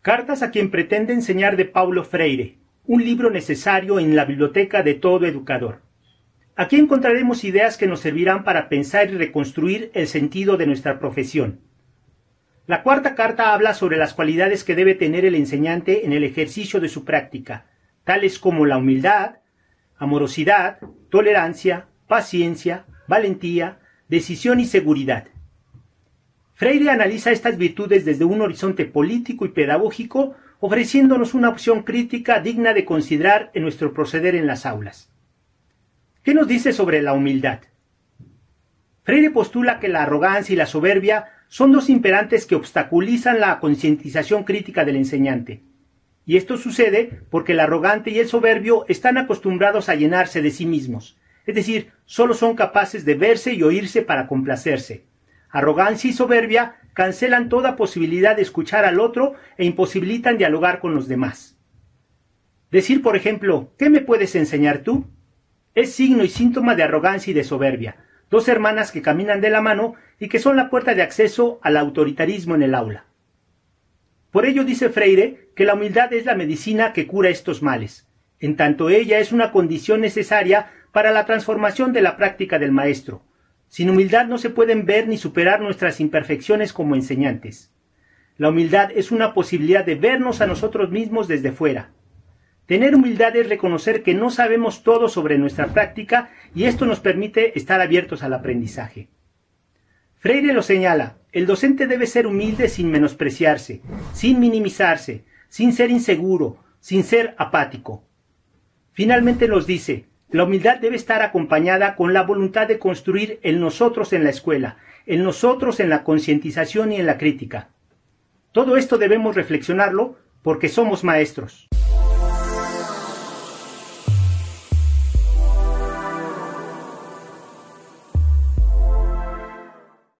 Cartas a quien pretende enseñar de Paulo Freire, un libro necesario en la biblioteca de todo educador. Aquí encontraremos ideas que nos servirán para pensar y reconstruir el sentido de nuestra profesión. La cuarta carta habla sobre las cualidades que debe tener el enseñante en el ejercicio de su práctica, tales como la humildad, amorosidad, tolerancia, paciencia, valentía, decisión y seguridad. Freire analiza estas virtudes desde un horizonte político y pedagógico, ofreciéndonos una opción crítica digna de considerar en nuestro proceder en las aulas. ¿Qué nos dice sobre la humildad? Freire postula que la arrogancia y la soberbia son dos imperantes que obstaculizan la concientización crítica del enseñante. Y esto sucede porque el arrogante y el soberbio están acostumbrados a llenarse de sí mismos, es decir, solo son capaces de verse y oírse para complacerse. Arrogancia y soberbia cancelan toda posibilidad de escuchar al otro e imposibilitan dialogar con los demás. Decir, por ejemplo, ¿qué me puedes enseñar tú? Es signo y síntoma de arrogancia y de soberbia, dos hermanas que caminan de la mano y que son la puerta de acceso al autoritarismo en el aula. Por ello dice Freire que la humildad es la medicina que cura estos males, en tanto ella es una condición necesaria para la transformación de la práctica del maestro. Sin humildad no se pueden ver ni superar nuestras imperfecciones como enseñantes. La humildad es una posibilidad de vernos a nosotros mismos desde fuera, Tener humildad es reconocer que no sabemos todo sobre nuestra práctica y esto nos permite estar abiertos al aprendizaje. Freire lo señala, el docente debe ser humilde sin menospreciarse, sin minimizarse, sin ser inseguro, sin ser apático. Finalmente nos dice, la humildad debe estar acompañada con la voluntad de construir el nosotros en la escuela, el nosotros en la concientización y en la crítica. Todo esto debemos reflexionarlo porque somos maestros.